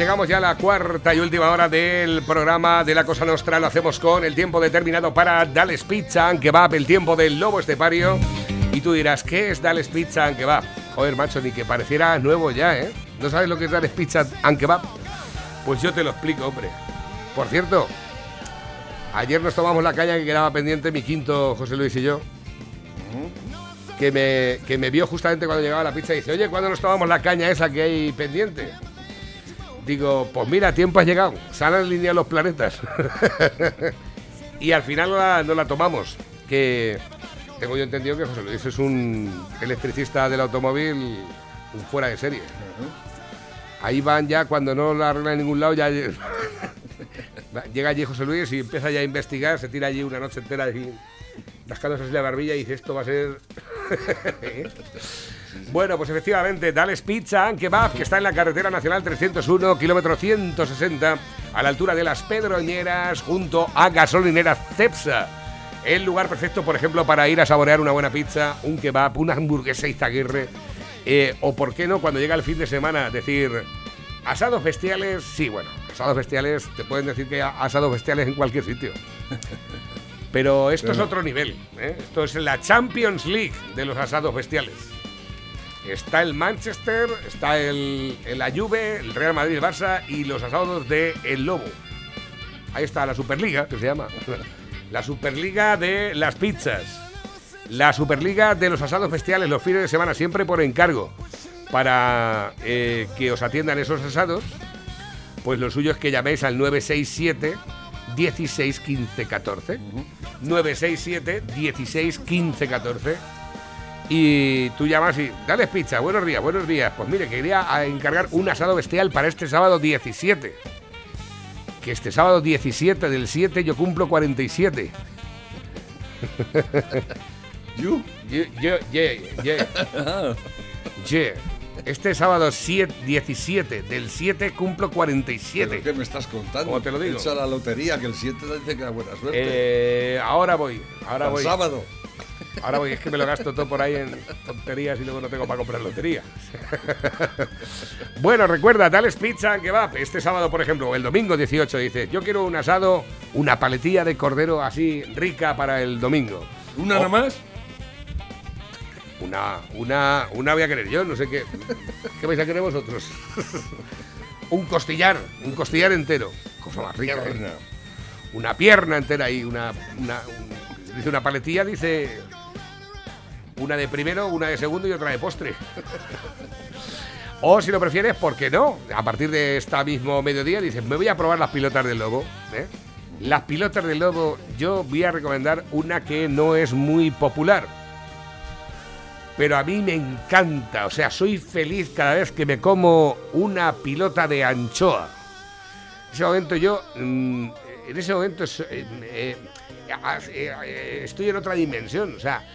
llegamos ya a la cuarta y última hora del programa de la Cosa Nostra. Lo hacemos con el tiempo determinado para Dales Pizza and Kebab, el tiempo del lobo estepario. Y tú dirás, ¿qué es Dales Pizza and Kebab? Joder, macho, ni que pareciera nuevo ya, ¿eh? ¿No sabes lo que es Dales Pizza and? Pues yo te lo explico, hombre. Por cierto, ayer nos tomamos la caña que quedaba pendiente mi quinto José Luis y yo. Que me, que me vio justamente cuando llegaba la pizza y dice, oye, ¿cuándo nos tomamos la caña esa que hay pendiente? Digo, pues mira, tiempo ha llegado, se han alineado los planetas. y al final no la, no la tomamos, que tengo yo entendido que José Luis es un electricista del automóvil un fuera de serie. Ahí van ya, cuando no la arreglan en ningún lado, ya llega allí José Luis y empieza ya a investigar, se tira allí una noche entera así, rascándose así la barbilla y dice, esto va a ser... Bueno, pues efectivamente, Dales Pizza and Kebab, que está en la carretera nacional 301, kilómetro 160, a la altura de las Pedroñeras, junto a gasolinera Cepsa. El lugar perfecto, por ejemplo, para ir a saborear una buena pizza, un kebab, una hamburguesa Izaguirre, eh, o por qué no, cuando llega el fin de semana, decir, asados bestiales, sí, bueno, asados bestiales, te pueden decir que asados bestiales en cualquier sitio. Pero esto es otro nivel, ¿eh? esto es la Champions League de los asados bestiales. Está el Manchester, está el, la Juve, el Real Madrid, el Barça y los asados de El Lobo. Ahí está la Superliga, que se llama. La Superliga de las pizzas. La Superliga de los asados bestiales los fines de semana, siempre por encargo. Para eh, que os atiendan esos asados, pues lo suyo es que llaméis al 967 16 15 14. 967 16 15 14 y tú llamas y, dale pizza, buenos días, buenos días. Pues mire, quería encargar un asado bestial para este sábado 17. Que este sábado 17 del 7 yo cumplo 47. ¿You? Yo, yo, yeah, yeah. Yeah. Este sábado 7, 17 del 7 cumplo 47. ¿Pero qué me estás contando? ¿Cómo te lo digo? Echa la lotería, que el 7 te dice que da buena suerte. Eh, ahora voy, ahora el voy. sábado. Ahora voy, es que me lo gasto todo por ahí en tonterías y luego no tengo para comprar lotería. bueno, recuerda, Tales Pizza and Kebab. Este sábado, por ejemplo, o el domingo 18, dice, yo quiero un asado, una paletilla de cordero así rica para el domingo. ¿Una O- nada más? Una, una, una voy a querer yo, no sé qué. ¿Qué vais a querer vosotros? un costillar, un costillar entero. Cosa más rica. ¿eh? Una pierna entera ahí, una, una, un- dice una paletilla, dice una de primero, una de segundo y otra de postre. o si lo prefieres, ¿por qué no? A partir de esta mismo mediodía dices, me voy a probar las pilotas del lobo. ¿eh? Las pilotas del lobo, yo voy a recomendar una que no es muy popular. Pero a mí me encanta, o sea, soy feliz cada vez que me como una pilota de anchoa. En ese momento yo, mm, en ese momento eh, eh, eh, estoy en otra dimensión, o sea,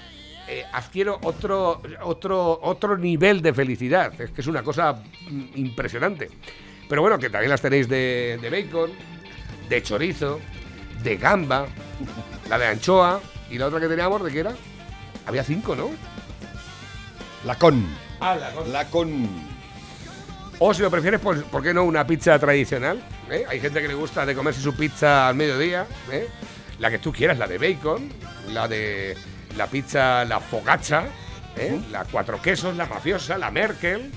adquiero otro, otro, otro nivel de felicidad. Es que es una cosa mm, impresionante. Pero bueno, que también las tenéis de, de bacon, de chorizo, de gamba, la de anchoa y la otra que teníamos, ¿de qué era? Había cinco, ¿no? La con. Ah, la con. La con. O si lo prefieres, pues, ¿por qué no una pizza tradicional? ¿eh? Hay gente que le gusta de comerse su pizza al mediodía. ¿eh? La que tú quieras, la de bacon, la de la pizza, la fogacha, ¿eh? la cuatro quesos, la mafiosa, la Merkel,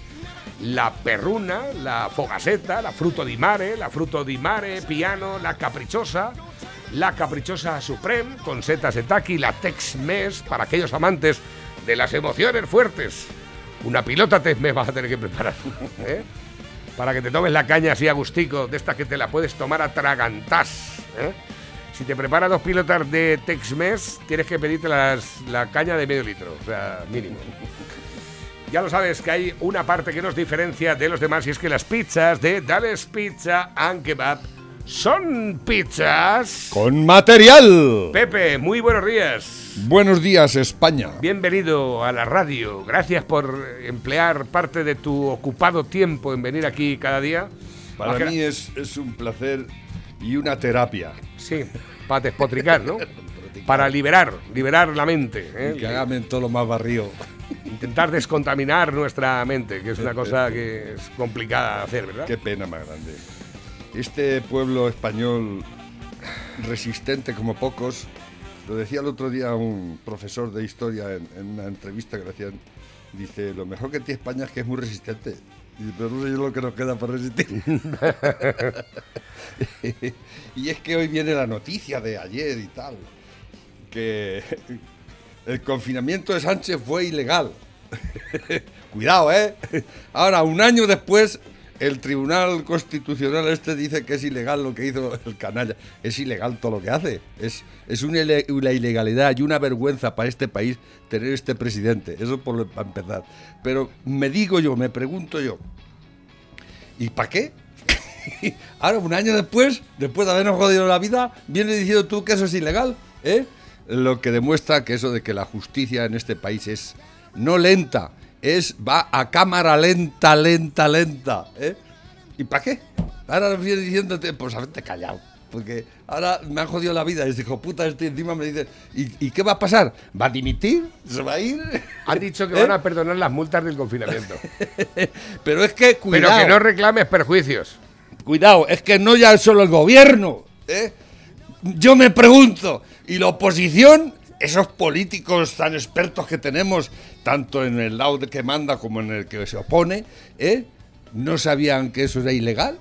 la perruna, la fogaseta, la fruto di mare, la fruto di mare, piano, la caprichosa, la caprichosa supreme con setas de taqui, la Tex-Mex para aquellos amantes de las emociones fuertes. Una pilota Tex-Mex vas a tener que preparar, ¿eh? Para que te tomes la caña así a gustico, de estas que te la puedes tomar a tragantás, ¿eh? Si te preparas dos pilotas de Tex-Mex, tienes que pedirte las- la caña de medio litro, o sea, mínimo. Ya lo sabes que hay una parte que nos diferencia de los demás y es que las pizzas de Dales Pizza and Kebab son pizzas. Con material. Pepe, muy buenos días. Buenos días, España. Bienvenido a la radio. Gracias por emplear parte de tu ocupado tiempo en venir aquí cada día. Para que- mí es, es un placer y una terapia. Sí, para despotricar, ¿no? Para liberar, liberar la mente. ¿eh? Y que hágame todo lo más barrio. intentar descontaminar nuestra mente, que es una cosa que es complicada de hacer, ¿verdad? Qué pena más grande. Este pueblo español resistente como pocos, lo decía el otro día un profesor de historia en, una entrevista que le hacían, dice, lo mejor que tiene España es que es muy resistente. Dice, pero no sé yo lo que nos queda para resistir. y es que hoy viene la noticia de ayer y tal, que el confinamiento de Sánchez fue ilegal. Cuidado, ¿eh? Ahora, un año después, el Tribunal Constitucional este dice que es ilegal lo que hizo el canalla. Es ilegal todo lo que hace. Es, es una, ile- una ilegalidad y una vergüenza para este país tener este presidente. Eso por para empezar. Pero me digo yo, me pregunto yo, ¿y para qué? Ahora, un año después, después de habernos jodido la vida, viene diciendo tú que eso es ilegal, ¿eh? Lo que demuestra que eso de que la justicia en este país es no lenta, es va a cámara lenta, lenta, lenta, ¿eh? ¿Y para qué? Ahora viene diciéndote, pues haberte callado. Porque ahora me han jodido la vida. Este hijo puta, este encima me dice, ¿y, y qué va a pasar? ¿Va a dimitir? ¿Se va a ir? Han dicho que ¿Eh? van a perdonar las multas del confinamiento. Pero es que, cuidado. Pero que no reclames perjuicios. Cuidado, es que no ya es solo el gobierno. ¿eh? Yo me pregunto, ¿y la oposición? Esos políticos tan expertos que tenemos, tanto en el lado que manda como en el que se opone, ¿eh? ¿no sabían que eso era ilegal?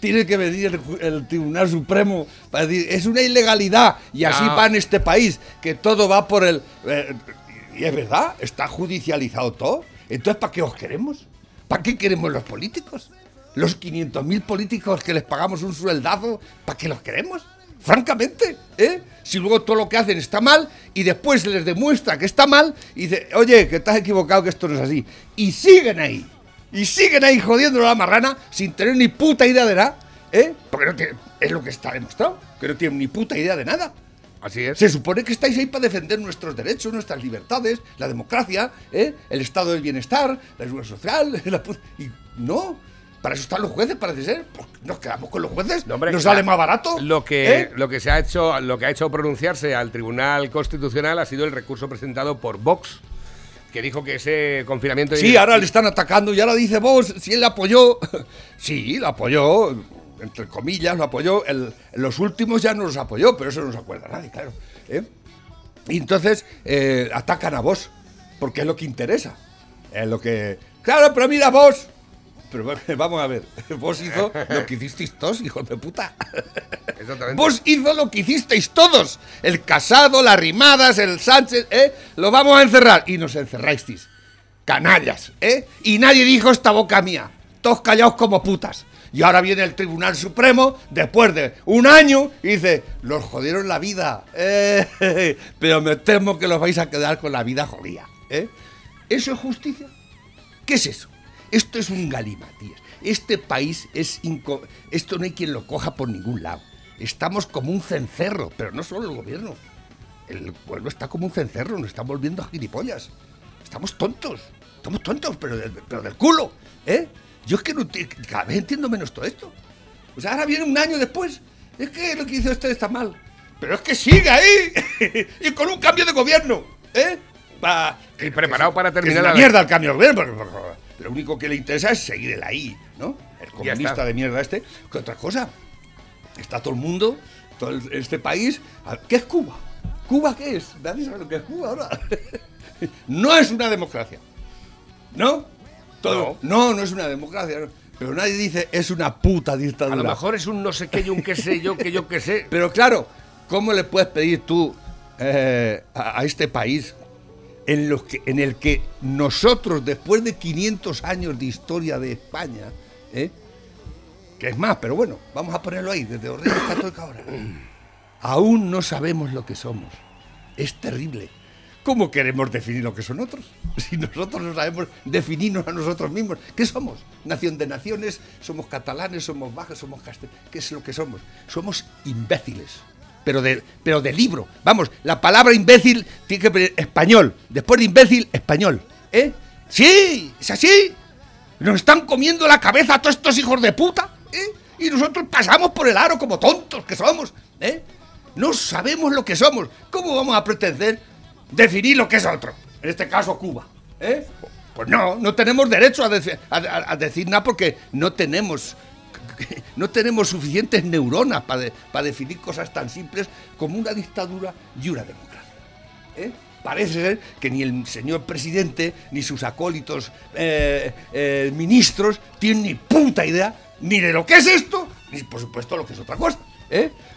Tiene que venir el, el Tribunal Supremo para decir, es una ilegalidad y así No. va en este país, que todo va por el... eh, y es verdad, está judicializado todo. Entonces, ¿para qué os queremos? ¿Para qué queremos los políticos? Los 500.000 políticos que les pagamos un sueldazo, ¿para qué los queremos? Francamente, ¿eh? Si luego todo lo que hacen está mal y después les demuestra que está mal y dice, oye, que estás equivocado, que esto no es así. Y siguen ahí. Y siguen ahí jodiendo la marrana sin tener ni puta idea de nada, ¿eh? Porque no tiene- es lo que está demostrado, que no tienen ni puta idea de nada. Así es. Se supone que estáis ahí para defender nuestros derechos, nuestras libertades, la democracia, ¿eh? el estado del bienestar, la seguridad social. la y no, para eso están los jueces, parece ser. Pues nos quedamos con los jueces. No, hombre, nos sale más barato. Lo que, ¿eh? lo que se ha hecho, lo que ha hecho pronunciarse al Tribunal Constitucional ha sido el recurso presentado por Vox, que dijo que ese confinamiento Sí, ahora le están atacando y ahora dice vos, si él la apoyó. sí, la apoyó, entre comillas, lo apoyó. El- los últimos ya no los apoyó, pero eso no se acuerda nadie, claro. ¿eh? Y entonces eh, atacan a vos, porque es lo que interesa. Es lo que. Claro, pero mira vos. Pero vamos a ver, vos hizo lo que hicisteis todos, hijos de puta. Vos hizo lo que hicisteis todos. El Casado, las Rimadas, el Sánchez, ¿eh? Lo vamos a encerrar. Y nos encerrasteis. Canallas, ¿eh? Y nadie dijo esta boca mía. Todos callados como putas. Y ahora viene el Tribunal Supremo, después de un año, y dice, los jodieron la vida. eh, pero me temo que los vais a quedar con la vida jodida. ¿eh? ¿Eso es justicia? ¿Qué es eso? Esto es un galimatías. Este país es... inco- Esto no hay quien lo coja por ningún lado. Estamos como un cencerro, pero no solo el gobierno. El pueblo está como un cencerro, nos están volviendo gilipollas. Estamos tontos. Estamos tontos, pero pero del culo. ¿Eh? Yo es que no cada vez entiendo menos todo esto. O sea, ahora viene un año después. Es que lo que hizo usted está mal. Pero es que sigue ahí. y con un cambio de gobierno. ¿Eh? Pa- Y preparado para que es terminar la- mierda el cambio de gobierno. Lo único que le interesa es seguir él ahí, ¿no? El comunista de mierda este. ¿Qué otra cosa? Está todo el mundo, todo el- este país. a- ¿Qué es Cuba? ¿Cuba qué es? Nadie sabe lo que es Cuba ahora. no es una democracia. ¿No? Todo- no. no, es una democracia. no. Pero nadie dice es una puta A dictadura. lo mejor es un no sé qué y un qué sé yo, que yo qué sé. Pero claro, ¿cómo le puedes pedir tú eh, a, a este país en, los que, en el que nosotros, después de 500 años de historia de España, ¿eh? que es más, pero bueno, vamos a ponerlo ahí, desde los Reyes Católicos ahora, aún no sabemos lo que somos. Es terrible. ¿Cómo queremos definir lo que son otros? Si nosotros no sabemos definirnos a nosotros mismos. ¿Qué somos? Nación de naciones, somos catalanes, somos bajos, somos castellanos. ¿Qué es lo que somos? Somos imbéciles. Pero de, pero de libro. Vamos, la palabra imbécil tiene que venir español. Después de imbécil, español. ¿Eh? Sí, es así. Nos están comiendo la cabeza todos estos hijos de puta, ¿eh? Y nosotros pasamos por el aro como tontos que somos, ¿eh? No sabemos lo que somos. ¿Cómo vamos a pretender definir lo que es otro? En este caso, Cuba, ¿Eh? Pues no, no tenemos derecho a, a- a- a decir nada porque no tenemos, no tenemos suficientes neuronas para definir cosas tan simples como una dictadura y una democracia. ¿eh? Parece ser que ni el señor presidente ni sus acólitos eh, eh, ministros tienen ni puta idea ni de lo que es esto, ni por supuesto lo que es otra cosa.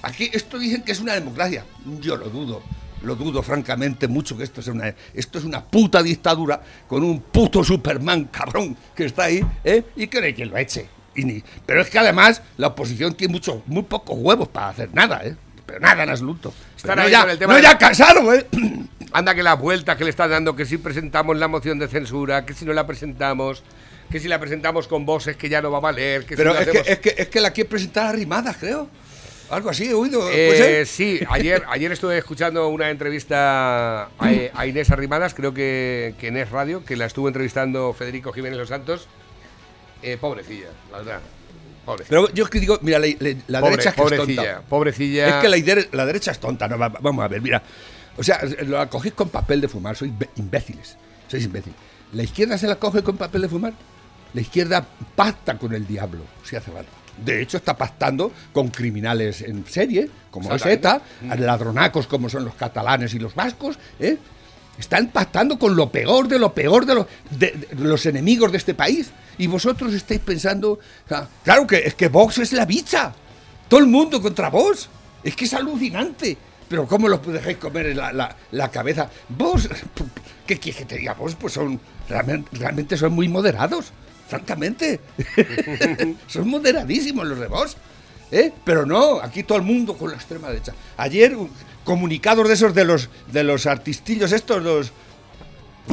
Aquí esto dicen que es una democracia. Yo lo dudo. Lo dudo francamente mucho que esto sea una esto es una puta dictadura con un puto Superman cabrón que está ahí ¿eh? y que no quien lo eche. Y ni- pero es que además la oposición tiene mucho, muy pocos huevos para hacer nada, ¿eh? Pero nada en absoluto. Están no ya, con el tema no de- ya cansado, ¿eh? Anda que las vueltas que le están dando, que si presentamos la moción de censura, que si no la presentamos, que si la presentamos con voces que ya no va a valer, que Pero si es que, hacemos- es, que, es que la quiere presentar arrimadas, creo. Algo así he oído. Eh, sí, ayer, ayer estuve escuchando una entrevista a, a Inés Arrimadas, creo que, que en Es Radio, que la estuvo entrevistando Federico Jiménez Los Santos. Eh, pobrecilla, la verdad. Pobrecilla. Pero yo es que digo, mira, la, la- la Pobre- derecha es que es tonta. pobrecilla. Es que la, idea- la derecha es tonta. No, va- va- vamos a ver, mira. O sea, lo cogéis con papel de fumar, sois imbéciles. Sois imbéciles. ¿La izquierda se la coge con papel de fumar? La izquierda pacta con el diablo, si hace falta. De hecho, está pactando con criminales en serie, como es ETA, ladronacos como son los catalanes y los vascos, ¿eh? Están pactando con lo peor de lo peor de, de- los enemigos de este país. Y vosotros estáis pensando, claro que es que Vox es la bicha. Todo el mundo contra vos. Es que es alucinante. Pero ¿cómo los dejáis comer en la, cabeza? Vos, ¿qué quieres que te diga? Vos, pues son, realmente, son muy moderados, francamente. son moderadísimos los de vos. ¿eh? Pero no, aquí todo el mundo con la extrema derecha. Ayer, comunicados de esos de los, de los artistillos estos, los,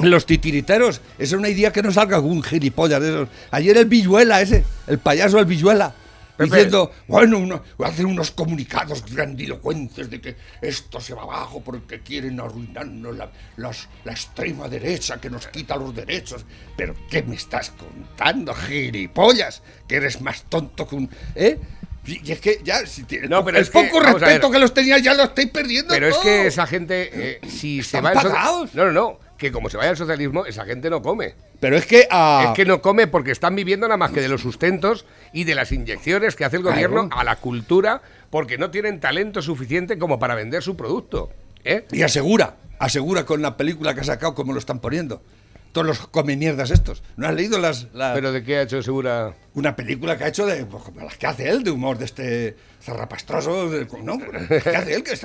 los titiriteros, esa es una idea que no salga algún gilipollas de esos. Ayer el Villuela ese, el payaso el Villuela, Pepe. diciendo, bueno, uno, hacen unos comunicados grandilocuentes de que esto se va abajo porque quieren arruinarnos la, la extrema derecha que nos quita los derechos. Pero, ¿qué me estás contando, gilipollas? Que eres más tonto que un... ¿Eh? Y es que ya, si No, pero el es poco respeto que los tenías ya lo estáis perdiendo. Pero es que esa gente, eh, si se va al soci- pagados. No, no, no. Que como se vaya al socialismo, esa gente no come. Pero es que... ah, Es que no come porque están viviendo nada más que de los sustentos y de las inyecciones que hace el gobierno Claro. a la cultura porque no tienen talento suficiente como para vender su producto. ¿eh? Y asegura, asegura con la película que ha sacado cómo lo están poniendo. Todos los come mierdas estos. ¿No has leído las, la- Pero de qué ha hecho segura. una película que ha hecho de pues, como las que hace él, de humor de este zarrapastroso, de- ¿no? Que hace él, que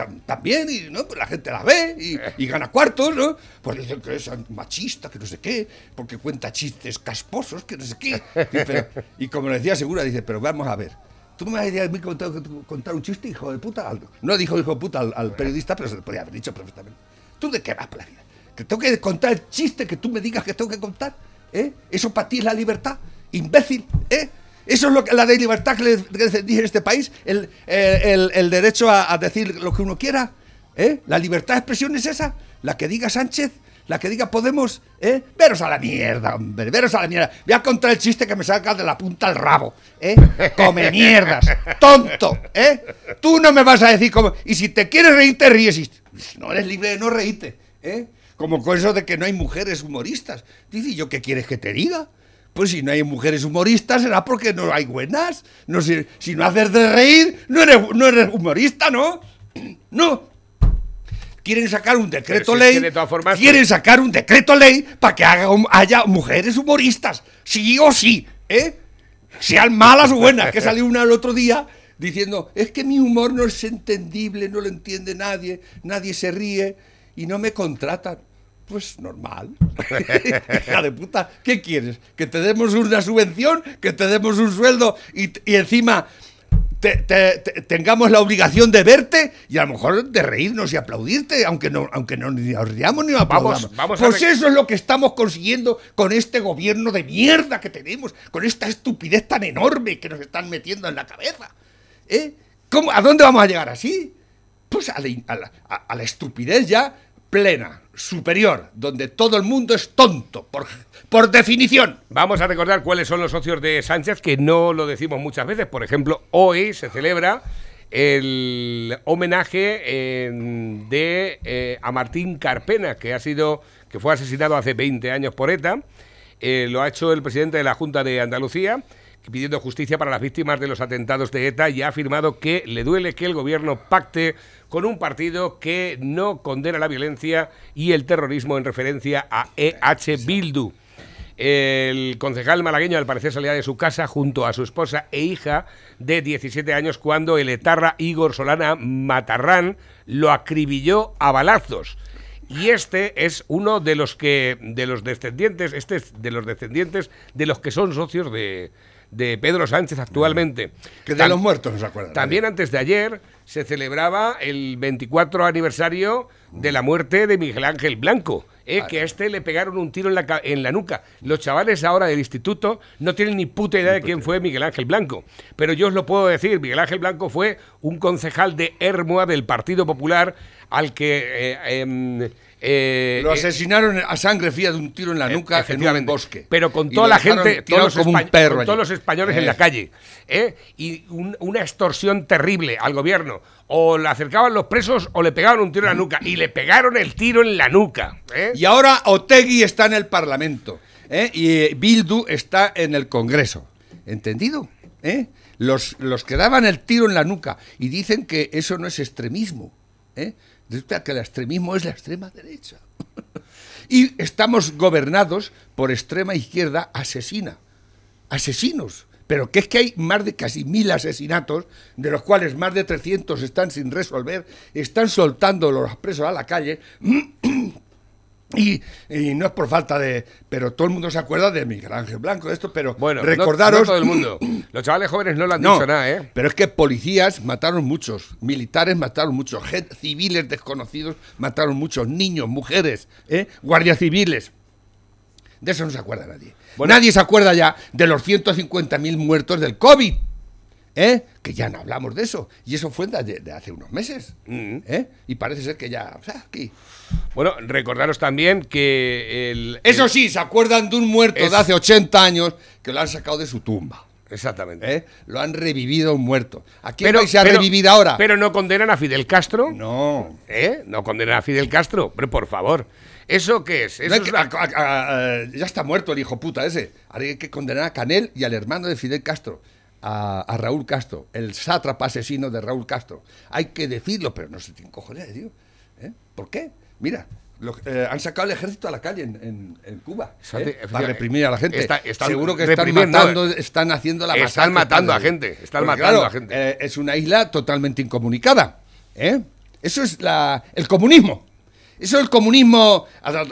bien y ¿no? Pues la gente la ve y, y gana cuartos, ¿no? Pues dicen que es machista, que no sé qué, porque cuenta chistes casposos, que no sé qué. Y, pero- y como le decía Segura, dice, pero vamos a ver. ¿Tú me vas a contar, contar un chiste, hijo de puta? Algo. No dijo hijo de puta al, al periodista, pero se le podía haber dicho perfectamente. ¿Tú de qué vas por la vida? ¿Que tengo que contar el chiste que tú me digas que tengo que contar? ¿Eh? ¿Eso para ti es la libertad? ¿Imbécil? ¿Eh? Eso es lo que, la de libertad que le que en este país, el, el- el derecho a, a decir lo que uno quiera. ¿eh? La libertad de expresión es esa, la que diga Sánchez, la que diga Podemos. ¿eh? Veros a la mierda, hombre, veros a la mierda. Voy a contar el chiste que me saca de la punta al rabo. ¿eh? Come mierdas, tonto. ¿eh? Tú no me vas a decir cómo. Y si te quieres reír, te ríes. No eres libre de no reírte. ¿eh? Como con eso de que no hay mujeres humoristas. Dice, ¿y yo qué quieres que te diga? Pues si no hay mujeres humoristas será porque no hay buenas. No si no haces de reír, no eres, no eres humorista, ¿no? No. Quieren sacar un decreto es ley. que de todas formas- quieren sacar un decreto ley para que haga haya mujeres humoristas. Sí o sí, ¿eh? Sean malas o buenas. Que salió una el otro día diciendo, es que mi humor no es entendible, no lo entiende nadie, nadie se ríe y no me contratan. Pues normal. Hija de puta, ¿qué quieres? ¿Que te demos una subvención? ¿Que te demos un sueldo y, y encima te- te- te- tengamos la obligación de verte y a lo mejor de reírnos y aplaudirte, aunque no, aunque no ni nos riamos ni nos aplaudamos. vamos a pues eso es lo que estamos consiguiendo con este gobierno de mierda que tenemos, con esta estupidez tan enorme que nos están metiendo en la cabeza. ¿Eh? ¿Cómo, ¿A dónde vamos a llegar así? Pues a la, a la- a la estupidez ya plena, superior, donde todo el mundo es tonto, por, por definición. Vamos a recordar cuáles son los socios de Sánchez, que no lo decimos muchas veces. Por ejemplo, hoy se celebra el homenaje eh, de eh, a Martín Carpena, que ha sido que fue asesinado hace 20 años por ETA. Eh, lo ha hecho el presidente de la Junta de Andalucía pidiendo justicia para las víctimas de los atentados de ETA y ha afirmado que le duele que el gobierno pacte con un partido que no condena la violencia y el terrorismo en referencia a EH Bildu. El concejal malagueño al parecer salía de su casa junto a su esposa e hija de 17 años cuando el etarra Igor Solana Matarrán lo acribilló a balazos. Y este es uno de los que de los descendientes, este es de los descendientes de los que son socios de, de Pedro Sánchez actualmente. Que de los muertos no se acuerdan. También antes de ayer se celebraba el 24 aniversario de la muerte de Miguel Ángel Blanco. Eh, que a este le pegaron un tiro en la, en la nuca. Los chavales ahora del instituto no tienen ni puta idea de quién fue Miguel Ángel Blanco. Pero yo os lo puedo decir, Miguel Ángel Blanco fue un concejal de Hermoa del Partido Popular al que eh, em, eh, lo eh, asesinaron a sangre fría de un tiro en la nuca en un bosque. Pero con toda la gente, todos los, como todos los españoles en la calle. Y una extorsión terrible al gobierno. O le acercaban los presos o le pegaban un tiro en la nuca. Y le pegaron el tiro en la nuca. Y ahora Otegui está en el Parlamento. Y Bildu está en el Congreso. ¿Entendido? Los, los que daban el tiro en la nuca y dicen que eso no es extremismo. ¿eh? Que el extremismo es la extrema derecha. y estamos gobernados por extrema izquierda asesina. Asesinos. Pero que es que hay más de casi mil asesinatos, de los cuales más de 300 están sin resolver, están soltando los presos a la calle Y, no es por falta de. Pero todo el mundo se acuerda de Miguel Ángel Blanco, de esto, pero bueno, recordaros. todo el mundo. Los chavales jóvenes no lo han dicho nada, ¿eh? Pero es que policías mataron muchos, militares mataron muchos, civiles desconocidos mataron muchos, niños, mujeres, ¿eh? guardias civiles. De eso no se acuerda nadie. Nadie se acuerda ya de los 150.000 muertos del COVID. ¿Eh? que ya no hablamos de eso. Y eso fue de, hace unos meses. Mm. ¿eh? Y parece ser que ya... aquí. Bueno, recordaros también que el... Eso sí, se acuerdan de un muerto de hace 80 años que lo han sacado de su tumba. Exactamente. ¿Eh? Lo han revivido un muerto. ¿A quién se ha revivido ahora? Pero no condenan a Fidel Castro. No. ¿Eh? No condenan a Fidel Castro. Pero por favor. ¿Eso qué es? ya está muerto el hijo puta ese. Ahora hay que condenar a Canel y al hermano de Fidel Castro a, Raúl Castro, el sátrapa asesino de Raúl Castro. Hay que decirlo, pero no se tiene cojones, tío. ¿Eh? ¿Por qué? Mira, eh, han sacado el ejército a la calle en, Cuba ¿eh? para reprimir a la gente. Seguro que están matando, están haciendo la masacre. Están matando a gente, están matando a gente. es una isla totalmente incomunicada. Eso es la, el comunismo. Eso es el comunismo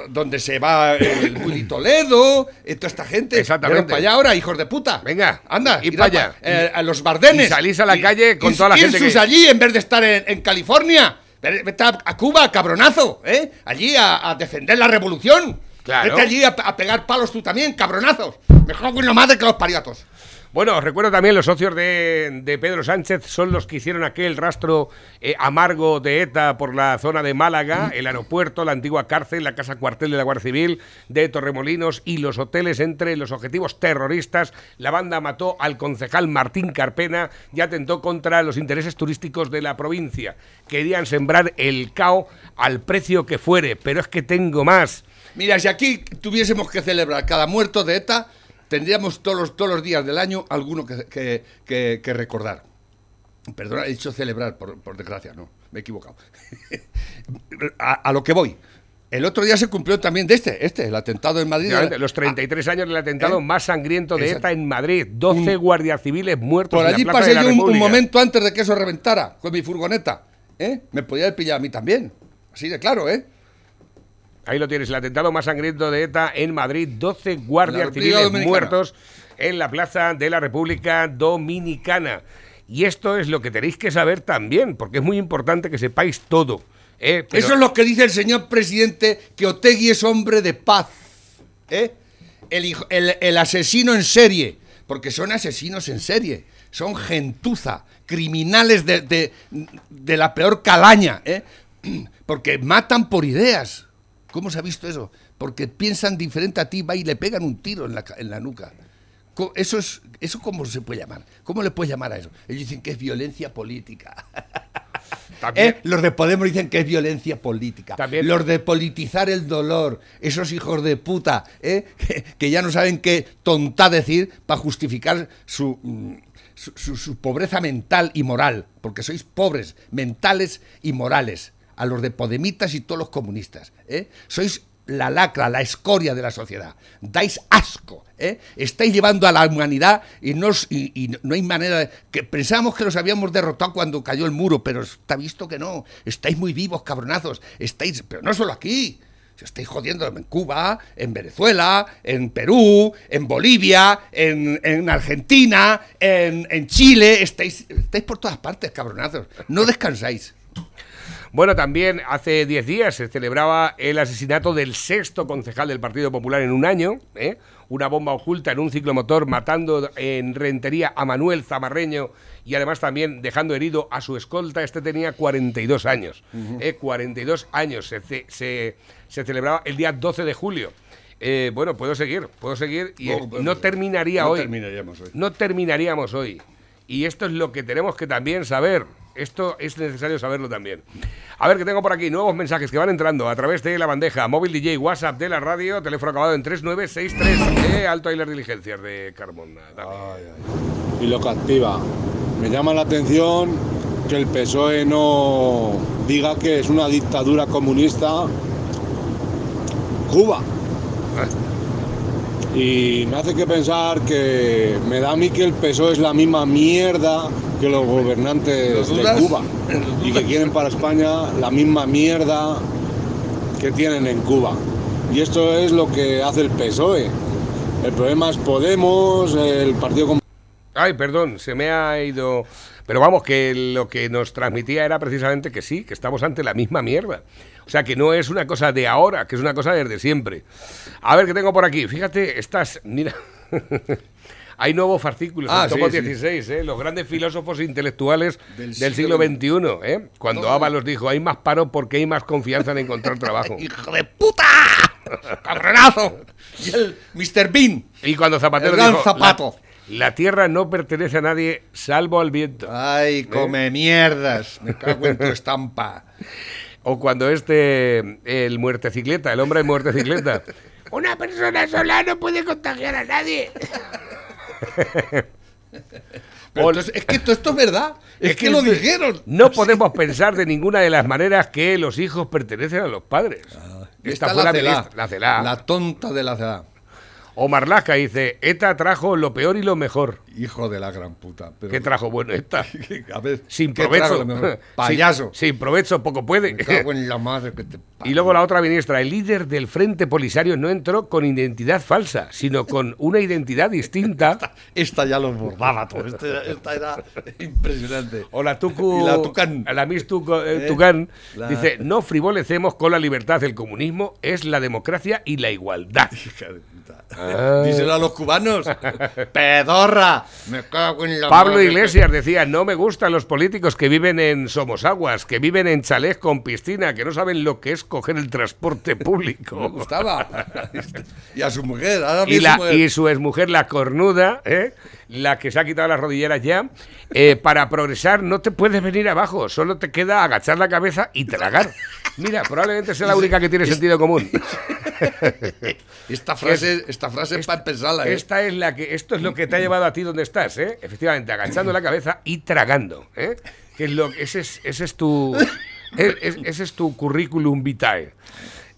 donde se va el Willy Toledo, toda esta gente. Exactamente. para allá ahora, hijos de puta. Venga, anda, y para allá. Eh, a los bardenes. Y salís a la calle con toda la gente. Que... allí en vez de estar en, California. Vete a, Cuba, cabronazo, ¿eh? Allí a, defender la revolución. Claro. Vete allí a, pegar palos tú también, cabronazos. Mejor que una madre que los pariatos. Bueno, os recuerdo también los socios de, Pedro Sánchez son los que hicieron aquel rastro eh, amargo de ETA por la zona de Málaga, el aeropuerto, la antigua cárcel, la casa cuartel de la Guardia Civil de Torremolinos y los hoteles entre los objetivos terroristas. La banda mató al concejal Martín Carpena y atentó contra los intereses turísticos de la provincia. Querían sembrar el caos al precio que fuere, pero es que tengo más. Mira, si aquí tuviésemos que celebrar cada muerto de ETA, tendríamos todos los, todos los días del año alguno que, que, recordar. Perdona, he dicho celebrar, por, desgracia, no, me he equivocado. a, lo que voy. El otro día se cumplió también de este, este, el atentado en Madrid. Los 33 años del atentado ¿Eh? más sangriento de ETA en Madrid. 12 guardias civiles muertos. Por allí en la pasé yo un, momento antes de que eso reventara con mi furgoneta. ¿eh? Me podía haber pillado a mí también. Así de claro, ¿eh? Ahí lo tienes, el atentado más sangriento de ETA en Madrid. 12 guardias civiles muertos en la Plaza de la República Dominicana. Y esto es lo que tenéis que saber también, porque es muy importante que sepáis todo. ¿eh? Eso es lo que dice el señor presidente, que Otegui es hombre de paz. ¿eh? El, asesino en serie, porque son asesinos en serie, son gentuza, criminales de, de la peor calaña, ¿eh? porque matan por ideas. ¿Cómo se ha visto eso? Porque piensan diferente a ti, va y le pegan un tiro en la, en la nuca. Eso es, ¿Eso cómo se puede llamar? ¿Cómo le puedes llamar a eso? Ellos dicen que es violencia política. ¿Eh? Los de Podemos dicen que es violencia política. También- Los de politizar el dolor, esos hijos de puta, ¿eh? que, que ya no saben qué tonta decir para justificar su, mm, su, su- su pobreza mental y moral, porque sois pobres mentales y morales, a los de Podemitas y todos los comunistas. ¿eh? Sois la lacra, la escoria de la sociedad. Dais asco. ¿eh? Estáis llevando a la humanidad y no, os- y, y no hay manera de... que Pensamos que los habíamos derrotado cuando cayó el muro, pero está visto que no. Estáis muy vivos, cabronazos. Estáis, pero no solo aquí. Se estáis jodiendo en Cuba, en Venezuela, en Perú, en Bolivia, en, en Argentina, en, en Chile. Estáis, estáis por todas partes, cabronazos. No descansáis. Bueno, también hace 10 días se celebraba el asesinato del sexto concejal del Partido Popular en un año, ¿eh? una bomba oculta en un ciclomotor matando en Rentería a Manuel Zamarreño y además también dejando herido a su escolta. Este tenía 42 años, ¿eh? 42 años. Se, ce- se, se celebraba el día 12 de julio. Eh, bueno, puedo seguir, puedo seguir y No, eh, no terminaría No hoy. terminaríamos hoy. No terminaríamos hoy. Y esto es lo que tenemos que también saber. Esto es necesario saberlo también. A ver, que tengo por aquí nuevos mensajes que van entrando a través de la bandeja móvil DJ WhatsApp de la radio, teléfono acabado en 3963, eh, alto ahí las diligencias de Carmona. Y lo que activa. Me llama la atención que el PSOE no diga que es una dictadura comunista Cuba. Y me hace que pensar que me da a mí que el PSOE es la misma mierda que los gobernantes ¿Lo de? Cuba. ¿Lo Y que quieren para España la misma mierda que tienen en Cuba. Y esto es lo que hace el PSOE. El problema es Podemos, el Partido Comunista. Ay, perdón, se me ha ido. Pero vamos, que lo que nos transmitía era precisamente que sí, que estamos ante la misma mierda. O sea, que no es una cosa de ahora, que es una cosa desde siempre. A ver, ¿qué tengo por aquí? Fíjate, estas. Mira. Hay nuevos fascículos, Ah, el tomo sí, sí. 16, ¿eh? los grandes filósofos intelectuales del, Del siglo siglo XXI. ¿eh? Cuando Todo. Ábalos dijo, hay más paro porque hay más confianza en encontrar trabajo. ¡Hijo de puta! ¡Cabronazo! Y el Mr. Bean. Y cuando Zapatero El gran dijo, zapato. La, la tierra no pertenece a nadie salvo al viento. Ay, come mierdas. Me cago en tu estampa. O cuando este, el muertecicleta, el hombre muertecicleta. Una persona sola no puede contagiar a nadie. Pero entonces, es que todo esto es verdad. Es, que, lo dijeron. No podemos pensar de ninguna de las maneras que los hijos pertenecen a los padres. Y Esta está fue la la la tonta de la CELA. O Marlaska dice, ETA trajo lo peor y lo mejor. Hijo de la gran puta. Pero, ¿Qué trajo bueno ETA? A ver, Sin ¿qué provecho. Payaso. Sin, sin provecho poco puede. Me cago en la madre que te Y luego la otra ministra, el líder del Frente Polisario no entró con identidad falsa, sino con una identidad distinta. Esta ya los bordaba todo. Esta, esta era impresionante. O la Tucu, Y la Tucán. la Miss Tucu- eh, ¿Eh? Tucán, La- dice, no frivolecemos con la libertad, el comunismo es la democracia y la igualdad. Hija de puta. Ah. Díselo a los cubanos. ¡Pedorra! Me cago en la Pablo madre Iglesias decía, no me gustan los políticos que viven en Somosaguas, que viven en chalés con piscina, que no saben lo que es coger el transporte que Me público. gustaba. y a su mujer. Ahora y, la, su mujer. y su exmujer, la cornuda, ¿eh? la que se ha quitado las rodilleras ya, eh, para progresar no te puedes venir abajo, solo te queda agachar la cabeza y tragar. Mira, probablemente sea la única que tiene sentido común. Esta frase, esta frase es para pensarla. ¿eh? Esta es la que, esto es lo que te ha llevado a ti donde estás, ¿eh? Efectivamente, agachando la cabeza y tragando, ¿eh? Que es lo, ese es, ese es tu, es- es- ese es tu currículum vitae.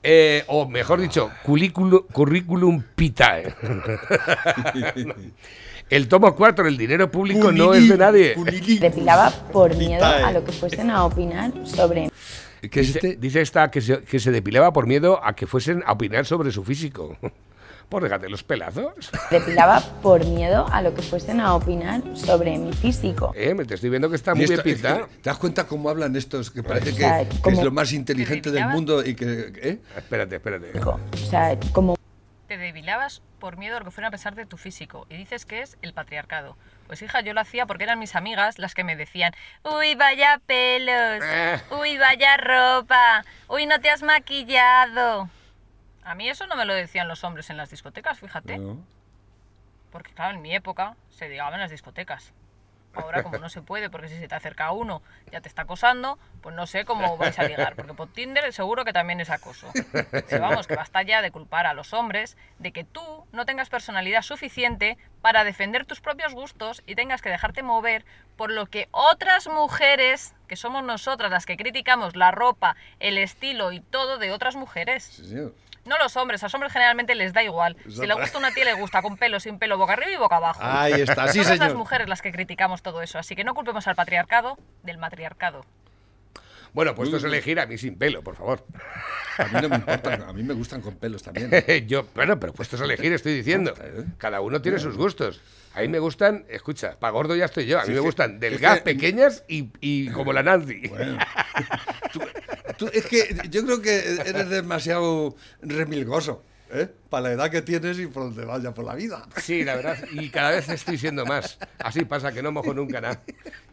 Eh, o mejor dicho, currículum, currículum vitae. El tomo 4, el dinero público no es de nadie. Cunilín. depilaba por miedo a lo que fuesen a opinar sobre ¿Qué es Dice, este? dice esta que se, que se depilaba por miedo a que fuesen a opinar sobre su físico. Por déjate los pelazos. depilaba por miedo a lo que fuesen a opinar sobre mi físico. Eh, me te estoy viendo que está muy esto- bien es que. ¿Te das cuenta cómo hablan estos? Que parece O que, sea, que es como- lo más inteligente del mundo y que. ¿eh? Espérate, espérate. O sea, como Te debilabas por miedo a lo que fuera a pesar de tu físico y dices que es el patriarcado. Pues hija, yo lo hacía porque eran mis amigas las que me decían, uy, vaya pelos, Eh. uy, vaya ropa, uy, no te has maquillado. A mí eso no me lo decían los hombres en las discotecas, fíjate. No. Porque claro, en mi época se ligaba en las discotecas. Ahora como no se puede, porque si se te acerca uno ya te está acosando, pues no sé cómo vais a ligar, porque por Tinder seguro que también es acoso. Vamos, que basta ya de culpar a los hombres de que tú no tengas personalidad suficiente para defender tus propios gustos y tengas que dejarte mover por lo que otras mujeres, que somos nosotras las que criticamos la ropa, el estilo y todo de otras mujeres. Sí. No los hombres, a los hombres generalmente les da igual. Si le gusta a una tía, le gusta con pelo, sin pelo, boca arriba y boca abajo. Ahí está, sí, Somos las mujeres las que criticamos todo eso, así que no culpemos al patriarcado del matriarcado. Bueno, puestos a elegir a mí sin pelo, por favor. A mí no me importa, a mí me gustan con pelos también. Yo, bueno, pero puestos a elegir estoy diciendo. Cada uno tiene sus gustos. A mí me gustan, escucha, para gordo ya estoy yo. A mí Sí, me es gustan es delgadas, que- pequeñas y, y como la Nancy. Bueno. Tú- es que yo creo que eres demasiado remilgoso, ¿eh? Para la edad que tienes y por donde vaya por la vida. Sí, la verdad. Y cada vez estoy siendo más. Así pasa que no mojo nunca nada.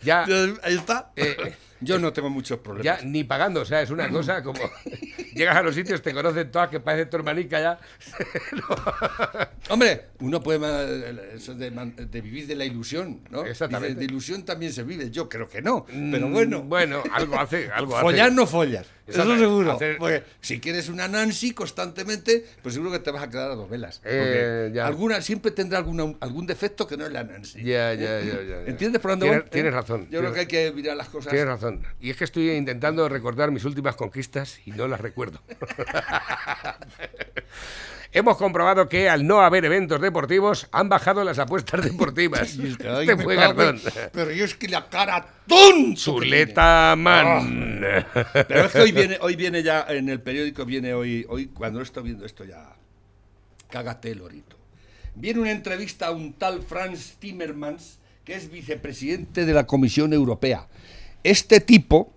Ya, Ahí está. Eh, yo no tengo muchos ya problemas. ni pagando. O sea, es una cosa como. Llegas a los sitios, te conocen todas, que parece tu hermanica ya. Hombre, uno puede eso de, de vivir de la ilusión, ¿no? Exactamente. De ilusión también se vive. Yo creo que no. Pero bueno. Mm, Bueno, algo hace, algo hace. Follar no follas, eso Exacto. seguro. Hacer- Porque si quieres una Nancy constantemente, pues seguro que te vas a quedar a dos velas. Eh, ya. alguna siempre tendrá alguna, algún defecto que no es la Nancy. Ya, ya, ya, ya, ya. ¿Entiendes por dónde Tienes, tienes ¿Eh? razón. Yo creo que hay que mirar las cosas. Tienes razón. Y es que estoy intentando recordar mis últimas conquistas y no las recuerdo. Hemos comprobado que al no haber eventos deportivos han bajado las apuestas deportivas. Y es que, ay, este fue. Pero yo es que la cara tonto. que Chuleta man. tiene. Pero es que hoy viene, hoy viene ya, en el periódico viene hoy, hoy cuando estoy viendo esto ya, cágate el orito. Viene una entrevista a un tal Franz Timmermans, que es vicepresidente de la Comisión Europea. Este tipo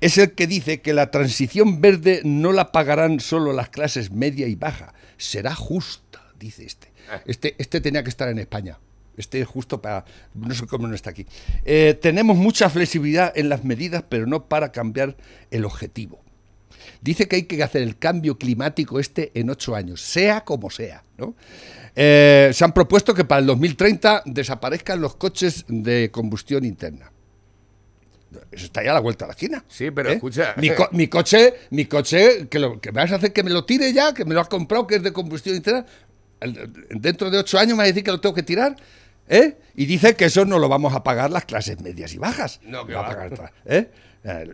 es el que dice que la transición verde no la pagarán solo las clases media y baja, será justa, dice este. Este, este tenía que estar en España. Este es justo para... No sé cómo no está aquí. Eh, tenemos mucha flexibilidad en las medidas, pero no para cambiar el objetivo. Dice que hay que hacer el cambio climático este en ocho años, sea como sea. ¿no? Eh, se han propuesto que para el 2030 desaparezcan los coches de combustión interna. Eso está ya a la vuelta de la esquina. ¿eh? Sí, pero escucha. Mi, co- mi coche, mi coche, que, lo, que me vas a hacer que me lo tire ya, que me lo has comprado, que es de combustión interna. Dentro de ocho años me vas a decir que lo tengo que tirar. ¿eh? Y dice que eso no lo vamos a pagar las clases medias y bajas. No, que va a pagar ¿eh?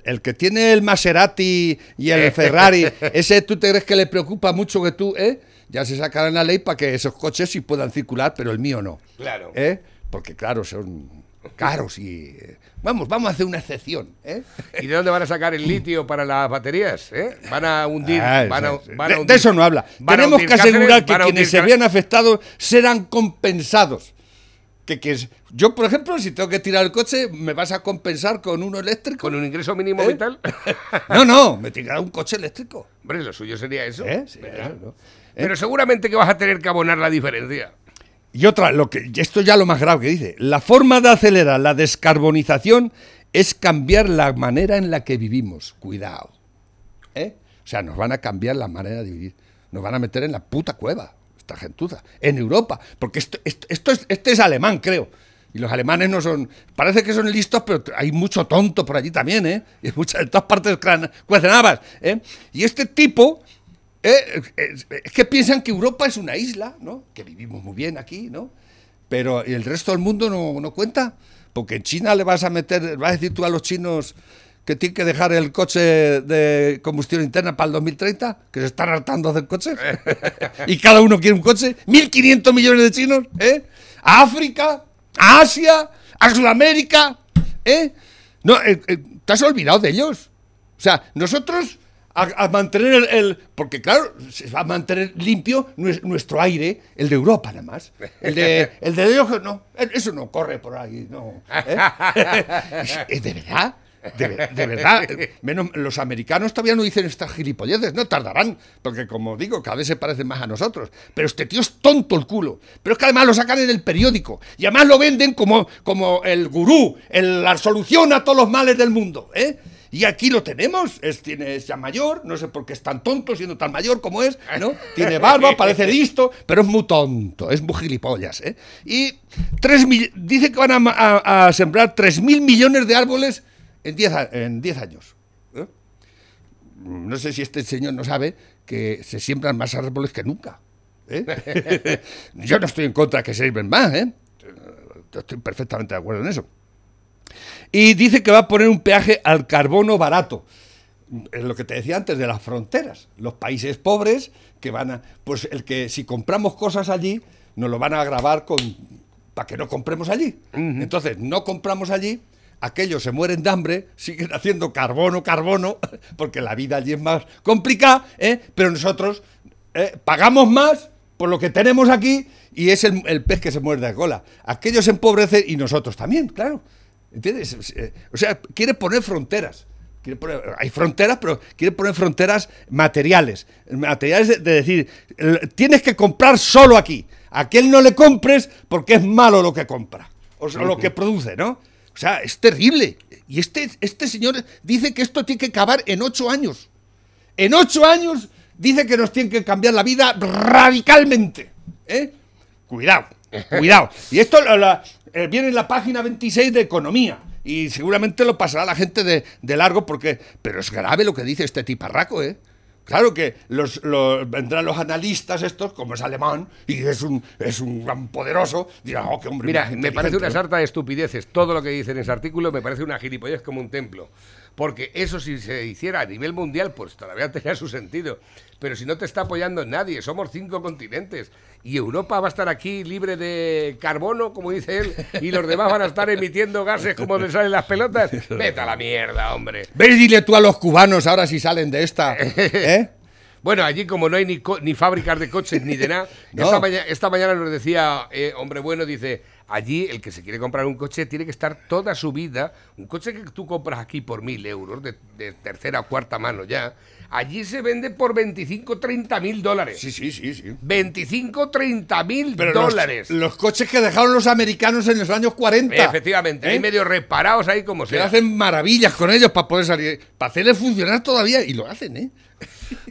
El, que tiene el Maserati y el Ferrari, ese tú te crees que le preocupa mucho que tú, ¿eh? Ya se sacará en la ley para que esos coches sí puedan circular, pero el mío no. Claro. ¿eh? Porque claro, son caros y... eh, Vamos, vamos a hacer una excepción, ¿eh? ¿Y de dónde van a sacar el litio para las baterías? eh? Van a hundir. Ah, van a, van a hundir- de eso no habla. van Tenemos que asegurar Cáceres, que quienes se vean afectados serán compensados. Que, que es- yo, por ejemplo, si tengo que tirar el coche, ¿me vas a compensar con uno eléctrico? Con un ingreso mínimo ¿Eh? vital. No, no, me tirará un coche eléctrico. Hombre, lo suyo sería eso. ¿Eh? Pero seguramente que vas a tener que abonar la diferencia. Y otra, lo que esto ya lo más grave que dice, la forma de acelerar la descarbonización es cambiar la manera en la que vivimos. Cuidado. ¿Eh? O sea, nos van a cambiar la manera de vivir. Nos van a meter en la puta cueva, esta gentuza, en Europa. Porque esto, esto, es, este es alemán, creo. Y los alemanes no son. Parece que son listos, pero hay mucho tonto por allí también, ¿eh? Y muchas, en todas partes cuecen habas, ¿eh? Y este tipo. Eh, es, es que piensan que Europa es una isla, ¿no? Que vivimos muy bien aquí, ¿no? Pero ¿y el resto del mundo no, no cuenta. Porque en China le vas a meter, vas a decir tú a los chinos que tienen que dejar el coche de combustión interna para el 2030, que se están hartando de hacer coches. y cada uno quiere un coche. 1.500 millones de chinos, ¿eh? A África, a Asia, a Sudamérica, ¿eh? No, eh, eh, te has olvidado de ellos. O sea, nosotros a, a mantener el, el- Porque claro, se va a mantener limpio nues- nuestro aire, el de Europa nada más. El de, el de ellos, no, eso no corre por ahí, no. ¿eh? Es de verdad. De, ver- de verdad, menos los americanos todavía no dicen estas gilipolleces, no tardarán, porque como digo, cada vez se parecen más a nosotros. Pero este tío es tonto el culo. Pero es que además lo sacan en el periódico y además lo venden como, como el gurú, el- la solución a todos los males del mundo. ¿eh? Y aquí lo tenemos, es, tiene, es ya mayor, no sé por qué es tan tonto siendo tan mayor como es, ¿no? Tiene barba, parece listo, pero es muy tonto, es muy gilipollas, ¿eh? Y tres dice que van a, a- a sembrar 3.000 millones de árboles en 10 a- en 10 años. ¿eh? No sé si este señor no sabe que se siembran más árboles que nunca. ¿eh? Yo no estoy en contra de que se sirven más, ¿eh? Estoy perfectamente de acuerdo en eso. Y dice que va a poner un peaje al carbono barato. Es lo que te decía antes de las fronteras. Los países pobres que van a. Pues el que si compramos cosas allí, nos lo van a grabar con. para que no compremos allí. Entonces, no compramos allí. Aquellos se mueren de hambre, siguen haciendo carbono, carbono, porque la vida allí es más complicada, ¿eh? pero nosotros eh, pagamos más por lo que tenemos aquí y es el, el pez que se muerde de cola. Aquellos se empobrecen y nosotros también, claro. ¿Entiendes? Eh, O sea, quiere poner fronteras. Quiere poner- hay fronteras, pero quiere poner fronteras materiales. Materiales de, de decir, tienes que comprar solo aquí. A aquel no le compres porque es malo lo que compra. O sea, lo que produce, ¿no? O sea, es terrible. Y este, este señor dice que esto tiene que acabar en ocho años. En ocho años dice que nos tiene que cambiar la vida radicalmente. ¿eh? Cuidado, cuidado. Y esto lo- la- eh, viene en la página 26 de Economía. Y seguramente lo pasará la gente de, de largo porque... Pero es grave lo que dice este tiparraco, ¿eh? Claro que los, los- vendrán los analistas estos, como es alemán, y es un, es un gran poderoso, dirán, oh, qué hombre Mira, me parece una inteligente, ¿no?". sarta de estupideces. Todo lo que dice en ese artículo me parece una gilipollez como un templo. Porque eso si se hiciera a nivel mundial, pues todavía tendría su sentido. Pero si no te está apoyando nadie, somos cinco continentes. Y Europa va a estar aquí libre de carbono, como dice él, y los demás van a estar emitiendo gases como les salen las pelotas. Vete a la mierda, hombre. ¿Ves? Dile tú a los cubanos ahora si salen de esta. ¿eh? Bueno, allí como no hay ni, co- ni fábricas de coches ni de nada, No. esta, maña- esta mañana nos decía, eh, hombre bueno, dice, allí el que se quiere comprar un coche tiene que estar toda su vida, un coche que tú compras aquí por mil euros, de, de tercera o cuarta mano ya, allí se vende por 25, 30 mil dólares. Sí, sí, sí, sí. 25, 30 mil los- dólares. Los, coches que dejaron los americanos en los años 40. Efectivamente, ¿eh? hay medio reparados ahí como sea. hacen maravillas con ellos para poder salir. Para hacerles funcionar todavía. Y lo hacen, ¿eh?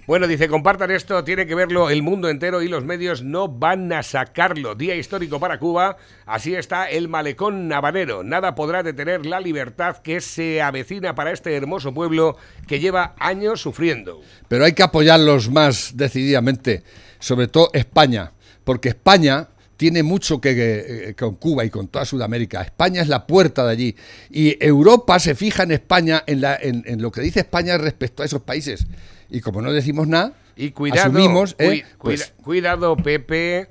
Bueno, dice, compartan esto, tiene que verlo el mundo entero y los medios no van a sacarlo. Día histórico para Cuba, así está el malecón navanero. Nada podrá detener la libertad que se avecina para este hermoso pueblo que lleva años sufriendo. Pero hay que apoyarlos más decididamente. Sobre todo España. Porque España tiene mucho que, que- con Cuba y con toda Sudamérica. España es la puerta de allí. Y Europa se fija en España, en, la, en, en lo que dice España respecto a esos países. Y como no decimos nada, Y cuidado, asumimos, ¿eh? Pues- cuida- cuidado, Pepe.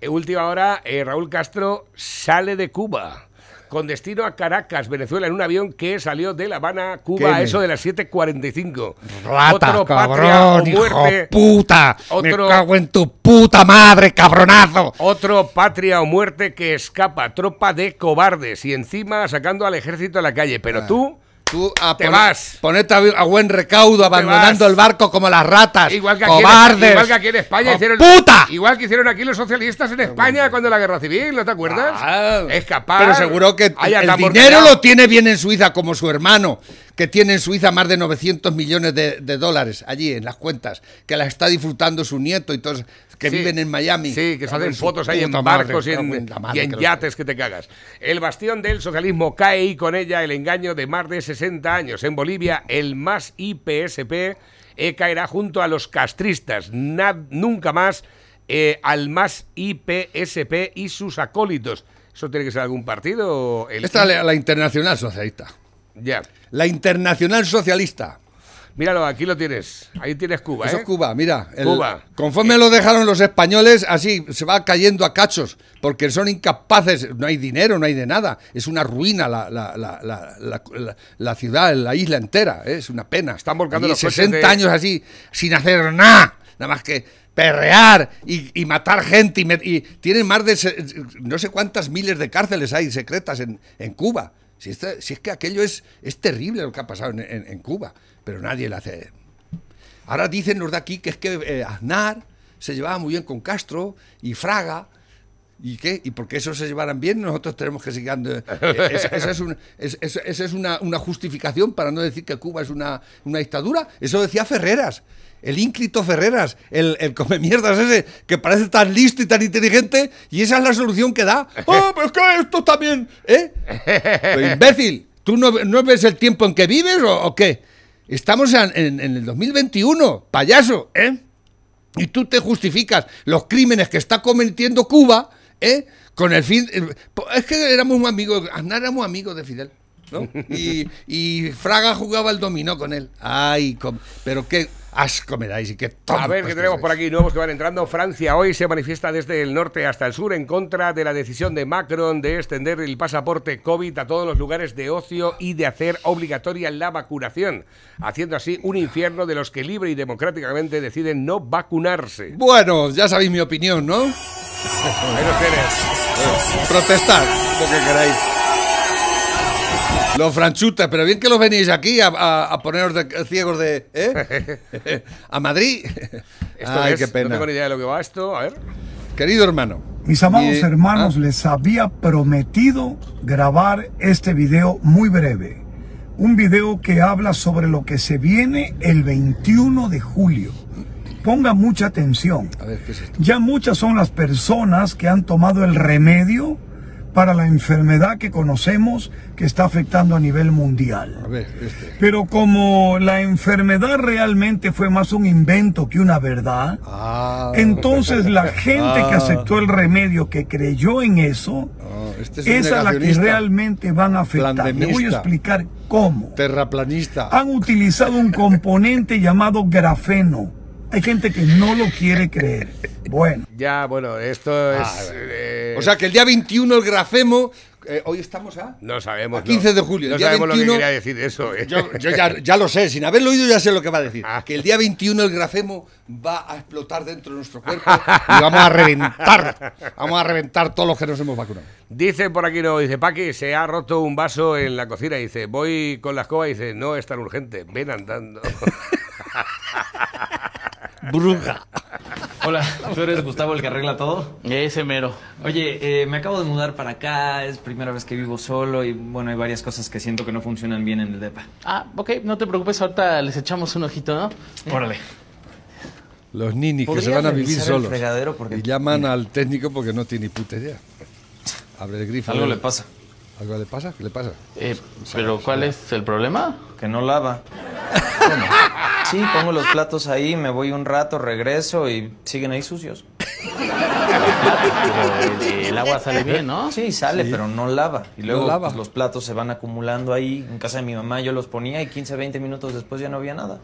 Eh, última hora, eh, Raúl Castro sale de Cuba. Con destino a Caracas, Venezuela, en un avión que salió de La Habana, Cuba, ¿Qué a eso de las 7.45. Rata, Otro patria o cabrón, hijo muerte. puta. Otro- Me cago en tu puta madre, cabronazo. Otro patria o muerte que escapa, tropa de cobardes y encima sacando al ejército a la calle. Ah. Pero tú, Tú a Te vas. Ponete a, buen recaudo, abandonando el barco como las ratas. igual que, aquí en, cobardes. igual que aquí en España ¡Hijo hicieron. ¡Puta! Igual que hicieron aquí los socialistas en España cuando la guerra civil, ¿no te acuerdas? Ah, Escapar. Pero seguro que el dinero lo tiene bien en Suiza, como su hermano, que tiene en Suiza más de 900 millones de, de dólares allí en las cuentas, que las está disfrutando su nieto y todos que Sí. viven en Miami. Sí, que se Cago hacen en su fotos ahí en madre, barcos y en, y yates que te cagas. El bastión del socialismo cae y con ella el engaño de más de 60 años. En Bolivia, el más IPSP eh, caerá junto a los castristas. Nunca más eh, al más IPSP y sus acólitos. ¿Eso tiene que ser algún partido? El Esta es la, la internacional socialista. Ya. La internacional socialista. Míralo, aquí lo tienes. Ahí tienes Cuba, Eso ¿eh? es Cuba, mira. el- Cuba. Conforme lo dejaron los españoles, así se va cayendo a cachos, porque son incapaces, no hay dinero, no hay de nada. Es una ruina la, la, la, la, ciudad, la isla entera, ¿eh? es una pena. Están volcando Allí los coches 60 de- años así, sin hacer nada, nada más que perrear y, y matar gente. Y, met- y tienen más de se- no sé cuántas miles de cárceles hay secretas en, en Cuba. Si, esta- si es que aquello es, es terrible lo que ha pasado en, en- en Cuba, pero nadie le hace. Ahora dicen los de aquí que es que eh, Aznar se llevaba muy bien con Castro y Fraga. ¿Y qué? ¿Y por qué esos se llevaran bien? Nosotros tenemos que seguir andando. Eh, esa, esa es, es- es- esa es una, una justificación para no decir que Cuba es una, una dictadura. Eso decía Ferreras. El ínclito Ferreras, el, el come mierdas ese, que parece tan listo y tan inteligente, y esa es la solución que da. ¡Oh, pues que esto también! ¿Eh? Pero imbécil, ¿tú no, no ves el tiempo en que vives o, o qué? Estamos en, en- en el 2021, payaso, ¿eh? Y tú te justificas los crímenes que está cometiendo Cuba, ¿eh? Con el fin. eh, Es que éramos muy amigos, Aznar era muy amigo de Fidel, ¿no? Y, y Fraga jugaba el dominó con él. Ay, pero qué asco me dais y qué A ver, ¿qué tenemos por aquí? Nuevos que van entrando. Francia hoy se manifiesta desde el norte hasta el sur en contra de la decisión de Macron de extender el pasaporte COVID a todos los lugares de ocio y de hacer obligatoria la vacunación, haciendo así un infierno de los que libre y democráticamente deciden no vacunarse. Bueno, ya sabéis mi opinión, ¿no? Ahí los tienes. Protestar, lo que queráis. Los franchutas, pero bien que los venís aquí a, a- a poneros de, ciegos de. ¿eh? a Madrid. Esto Ay, es- qué No pena. tengo ni idea de lo que va esto. A ver. Querido hermano. Mis amados y- hermanos, ah, les había prometido grabar este video muy breve. Un video que habla sobre lo que se viene el 21 de julio. Ponga mucha atención. A ver, ¿qué es esto? Ya muchas son las personas que han tomado el remedio para la enfermedad que conocemos que está afectando a nivel mundial. A ver, este. Pero como la enfermedad realmente fue más un invento que una verdad, Ah, entonces la gente que Ah. aceptó el remedio, que creyó en eso, ah, este es es la que realmente van a afectar. Le voy a explicar cómo. Terraplanista. Han utilizado un componente llamado grafeno. Hay gente que no lo quiere creer. Bueno. Ya, bueno, esto es. Ah, O sea que el día 21 el grafemo. eh, hoy estamos a. no sabemos. a 15 no. de julio, No sabemos lo 21, que quería decir eso. eh. Yo, yo ya, ya lo sé, sin haberlo oído ya sé lo que va a decir. Ah. Que el día 21 el grafemo va a explotar dentro de nuestro cuerpo y vamos a reventar. Vamos a reventar todos los que nos hemos vacunado. Dice por aquí, no, dice Paqui, se ha roto un vaso en la cocina. Dice, voy con la escoba. Dice, no es tan urgente, ven andando. Bruja. Hola, ¿tú eres Gustavo el que arregla todo? Ese mero. Oye, eh, me acabo de mudar para acá, es primera vez que vivo solo y bueno, hay varias cosas que siento que no funcionan bien en el depa. Ah, ok, no te preocupes, ahorita les echamos un ojito, ¿no? Órale. Los ninis que se ¿Podrías van a vivir solos. Porque- Y llaman al técnico porque no tiene ni puta idea. Abre el grifo. Algo le pasa, ¿Algo le pasa? ¿Qué le pasa? Eh, pero ¿cuál es el problema? que no lava. ¿Cómo? Sí, pongo los platos ahí, me voy un rato, regreso y siguen ahí sucios. Pero el, el agua sale bien, ¿no? Sí, sale, pero no lava. Y luego lava. pues, los platos se van acumulando ahí. En casa de mi mamá yo los ponía y 15, 20 minutos después ya no había nada.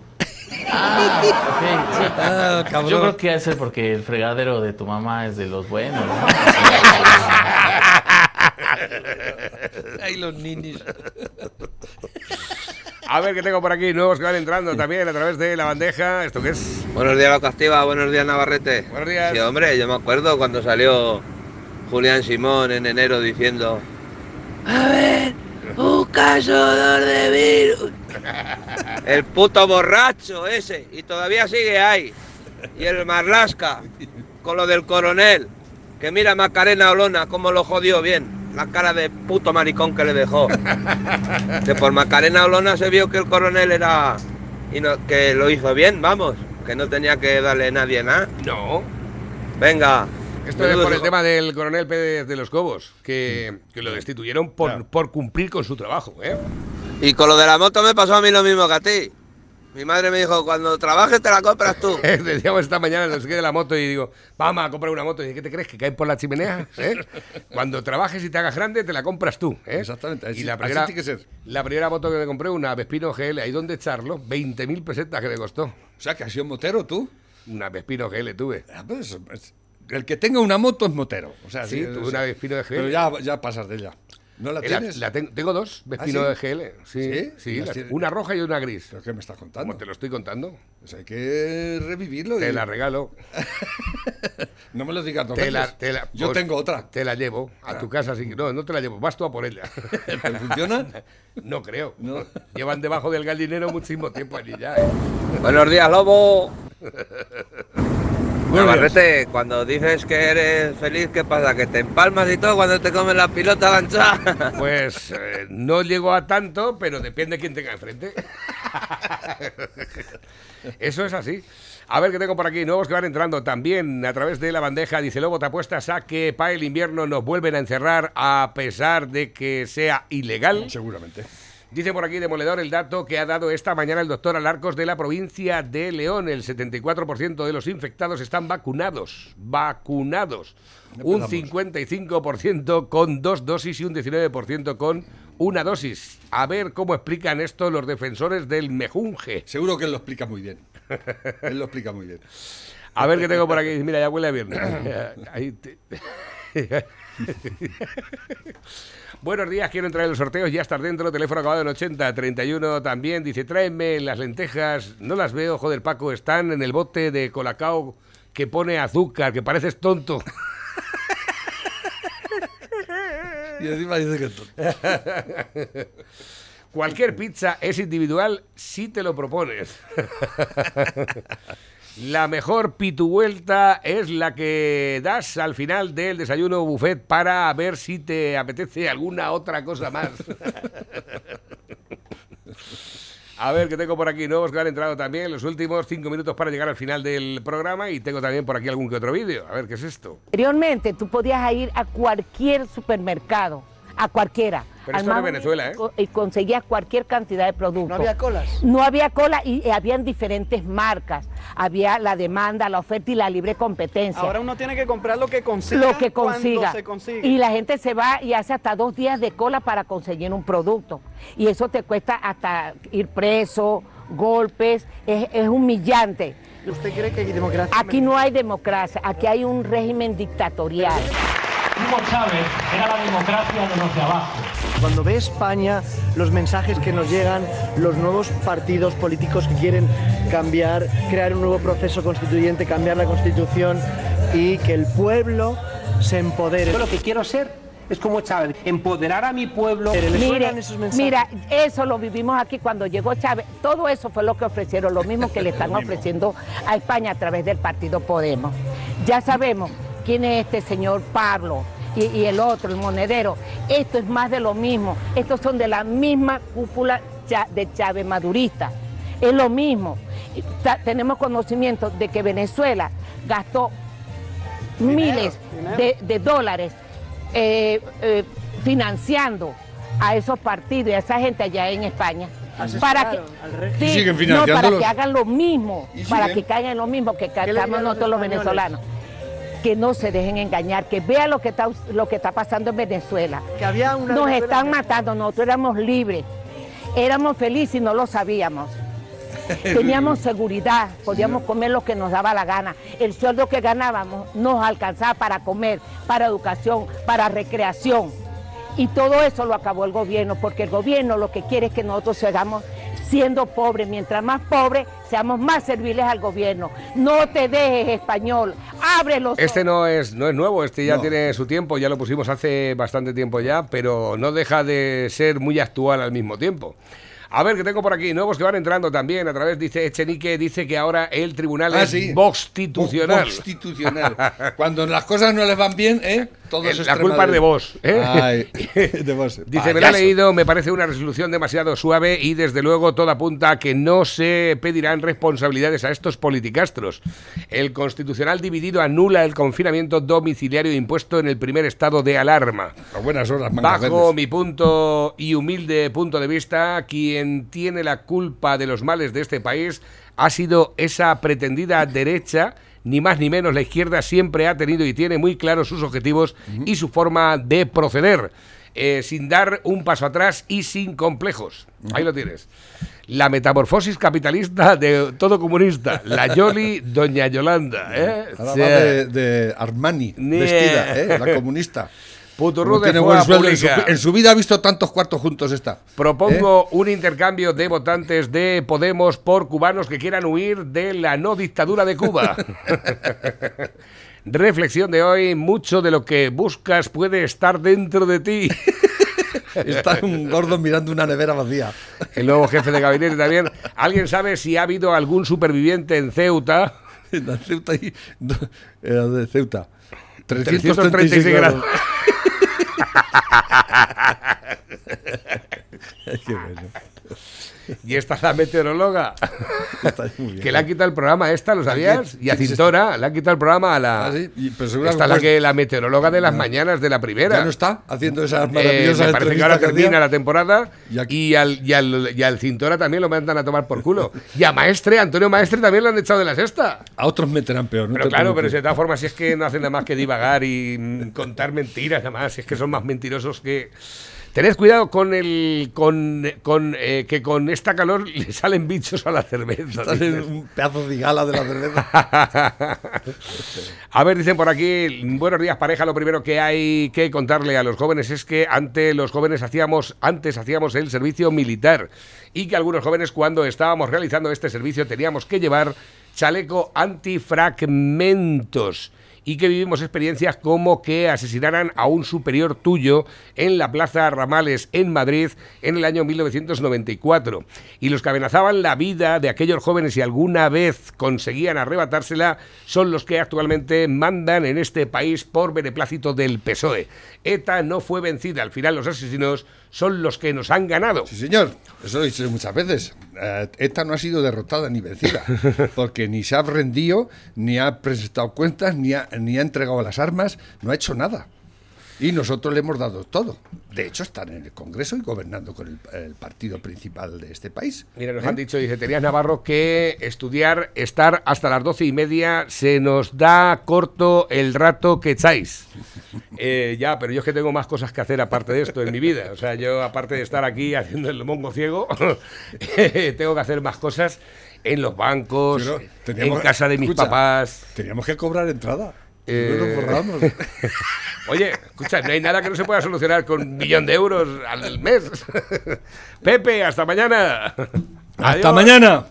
Ah, ok, sí. Ah, cabrón. Yo creo que debe ser porque el fregadero de tu mamá es de los buenos, ¿no? Ay, los ninis. A ver qué tengo por aquí, nuevos que van entrando también a través de la bandeja. ¿Esto qué es? Buenos días, Loca Activa. Buenos días, Navarrete. Buenos días. Sí, hombre, yo me acuerdo cuando salió Julián Simón en enero diciendo: A ver, un cazador de virus. El puto borracho ese, y todavía sigue ahí. Y el Marlasca, con lo del coronel, que mira a Macarena Olona cómo lo jodió bien. La cara de puto maricón que le dejó. Que por Macarena Olona se vio que el coronel era. Y no, que lo hizo bien, vamos. Que no tenía que darle nadie nada. No. Venga. Esto es por el tema del coronel Pérez de los Cobos, que, que lo destituyeron por, por cumplir con su trabajo. ¿eh? Y con lo de la moto me pasó a mí lo mismo que a ti. Mi madre me dijo, cuando trabajes te la compras tú. Decíamos esta mañana, no sé qué de la moto, y digo, vamos a comprar una moto. Y dice, ¿qué te crees? ¿Que caen por la chimenea? ¿Eh? Cuando trabajes y te hagas grande, te la compras tú. ¿eh? Exactamente, así- y la así primera, tiene que ser. La primera moto que me compré, una Vespino GL, ahí donde echarlo, 20.000 pesetas que me costó. O sea, que has sido motero tú. Una Vespino GL tuve. Ah, pues, es- el que tenga una moto es motero. O sea, Sí, tuve una Vespino de GL. Pero ya, ya pasas de ella. ¿No la La- tienes? la ten- tengo dos Vespino ¿Ah, de? GL. Sí, ¿Sí? Las una roja y una gris. ¿Pero qué me estás contando? Como te lo estoy contando, Pues hay que revivirlo. te y- la regalo. No me lo digas dos Te la- te la- Yo pues, tengo otra. Te la llevo a tu casa. Así que, no, no te la llevo, vas tú a por ella. ¿Pero funciona? No creo. No. Llevan debajo del gallinero muchísimo tiempo allí ya. ¿eh? Buenos días, lobo. Navarrete, cuando dices que eres feliz, ¿qué pasa? ¿Que te empalmas y todo cuando te comen la pilota gancha? Pues eh, no llego a tanto, pero depende de quién tenga enfrente. Eso es así. A ver qué tengo por aquí. Nuevos que van entrando también a través de la bandeja. Dice Lobo, te apuestas a que para el invierno nos vuelven a encerrar a pesar de que sea ilegal. Seguramente. Dice por aquí Demoledor el dato que ha dado esta mañana el doctor Alarcos de la provincia de León. El 74% de los infectados están vacunados. Vacunados. Un Empezamos. 55% con dos dosis y un 19% con una dosis. A ver cómo explican esto los defensores del mejunje. Seguro que él lo explica muy bien. Él lo explica muy bien. A ver qué tengo por aquí. Mira, ya huele a viernes. Ahí te- Buenos días, quiero entrar en los sorteos, ya estar dentro, teléfono acabado en 80, 31 también, dice, tráeme las lentejas, no las veo, joder Paco, están en el bote de colacao que pone azúcar, que pareces tonto. Y encima dice que es tonto. Cualquier pizza es individual si te lo propones. La mejor pituvuelta es la que das al final del desayuno buffet para ver si te apetece alguna otra cosa más. A ver, que tengo por aquí nuevos que han entrado también los últimos cinco minutos para llegar al final del programa y tengo también por aquí algún que otro vídeo. A ver, ¿qué es esto? Anteriormente tú podías ir a cualquier supermercado, a cualquiera. Pero al esto es Venezuela, ¿eh? Y conseguías cualquier cantidad de productos. No había colas. No había cola y, y habían diferentes marcas. Había la demanda, la oferta y la libre competencia. Ahora uno tiene que comprar lo que consiga. lo que consiga. se consigue. Y la gente se va y hace hasta dos días de cola para conseguir un producto. Y eso te cuesta hasta ir preso, golpes, es, es humillante. ¿Usted cree que hay democracia? Aquí no hay democracia, aquí hay un régimen dictatorial. Hugo Chávez era la democracia de los de abajo. Cuando ve España, los mensajes que nos llegan, los nuevos partidos políticos que quieren cambiar, crear un nuevo proceso constituyente, cambiar la constitución y que el pueblo se empodere. Yo lo que quiero ser es como Chávez, empoderar a mi pueblo. ¿Le Mire, suenan esos mensajes? mira, eso lo vivimos aquí cuando llegó Chávez. Todo eso fue lo que ofrecieron, lo mismo que le están ofreciendo a España a través del partido Podemos. Ya sabemos quién es este señor Pablo y, y el otro, el monedero. Esto es más de lo mismo. Estos son de la misma cúpula de Chávez madurista. Es lo mismo. Tenemos conocimiento de que Venezuela gastó miles dinero. de, de dólares eh, eh, financiando a esos partidos y a esa gente allá en España. Para que, sí, no, para que hagan lo mismo, para que caigan en lo mismo que los nosotros los españoles? venezolanos. Que no se dejen engañar, que vean lo que está, lo que está pasando en Venezuela. Que había una Nos Venezuela- están matando, nosotros éramos libres, éramos felices y no lo sabíamos. Teníamos seguridad, podíamos comer lo que nos daba la gana. El sueldo que ganábamos nos alcanzaba para comer, para educación, para recreación. Y todo eso lo acabó el gobierno, porque el gobierno lo que quiere es que nosotros sigamos siendo pobres. Mientras más pobres, seamos más serviles al gobierno. No te dejes español, abre los Este no es, no es nuevo, este ya No. tiene su tiempo, ya lo pusimos hace bastante tiempo ya, pero no deja de ser muy actual al mismo tiempo. A ver, que tengo por aquí nuevos que van entrando también a través, dice Echenique, dice que ahora el tribunal Ah, es sí. constitucional. Constitucional. Cuando las cosas no les van bien, ¿eh? Todo El- es la culpa es de vos, ¿eh? Ay, de vos. Dice, me la he leído, me parece una resolución demasiado suave y desde luego todo apunta a que no se pedirán responsabilidades a estos politicastros. El Constitucional dividido anula el confinamiento domiciliario impuesto en el primer estado de alarma. A buenas horas, Bajo mi punto y humilde punto de vista, quien tiene la culpa de los males de este país ha sido esa pretendida derecha, ni más ni menos la izquierda siempre ha tenido y tiene muy claros sus objetivos y su forma de proceder, eh, sin dar un paso atrás y sin complejos. Ahí lo tienes. La metamorfosis capitalista de todo comunista, la Yoli Doña Yolanda. ¿eh? Ahora O va sea, de, de Armani, Ni- vestida, ¿eh? La comunista. Puturru Como de tiene fuera buen sueldo en su, pública. en su vida ha visto tantos cuartos juntos esta. Propongo un intercambio de votantes de Podemos por cubanos que quieran huir de la no dictadura de Cuba. Reflexión de hoy, mucho de lo que buscas puede estar dentro de ti. Está un gordo mirando una nevera vacía. El nuevo jefe de gabinete también. ¿Alguien sabe si ha habido algún superviviente en Ceuta? En Ceuta y, era de Ceuta. 336 336 grados. Qué bueno. Y esta es la meteoróloga. Bien. que le han quitado el programa a esta, ¿lo sabías? Y a Cintora, le han quitado el programa a la. Ah, sí, pero esta es la, pues- que, la meteoróloga de las mañanas de la primera. Ya no está haciendo esas Eh, maravillosas me parece que ahora termina la temporada Y y, al, y, al, y al Cintora también lo mandan a tomar por culo. Y a Maestre, Antonio Maestre también lo han echado de la sexta. A otros meterán peor. no Pero claro, pero de todas formas, si es que no hacen nada más que divagar y contar mentiras, nada más, si es que son más mentirosos que. Tened cuidado con el. con, con eh, que con esta calor le salen bichos a la cerveza. Estás en dices. un pedazo de gala de la cerveza. A ver, dicen por aquí, buenos días pareja, lo primero que hay que contarle a los jóvenes es que ante los jóvenes hacíamos, antes hacíamos el servicio militar y que algunos jóvenes cuando estábamos realizando este servicio teníamos que llevar chaleco antifragmentos y que vivimos experiencias como que asesinaran a un superior tuyo en la Plaza Ramales en Madrid en el año 1994. Y los que amenazaban la vida de aquellos jóvenes y alguna vez conseguían arrebatársela son los que actualmente mandan en este país por beneplácito del PSOE. ETA no fue vencida, al final los asesinos son los que nos han ganado. Sí, señor. Eso lo he dicho muchas veces. Eh, ETA no ha sido derrotada ni vencida. Porque ni se ha rendido, ni ha presentado cuentas, ni ha, ni ha entregado las armas, no ha hecho nada. Y nosotros le hemos dado todo. De hecho, están en el Congreso y gobernando con el, el partido principal de este país. Mira, nos ¿Eh? han dicho, dice Tenías Navarro, que estudiar, estar hasta las doce y media, se nos da corto el rato que echáis. Eh, ya, pero yo es que tengo más cosas que hacer aparte de esto en mi vida. O sea, yo aparte de estar aquí haciendo el mongo ciego, tengo que hacer más cosas en los bancos, Pero en teníamos- casa de mis escucha, papás. Teníamos que cobrar entrada. Eh, No nos forramos. Oye, escucha, no hay nada que no se pueda solucionar con un millón de euros al mes. Pepe, hasta mañana. Hasta Adiós. mañana.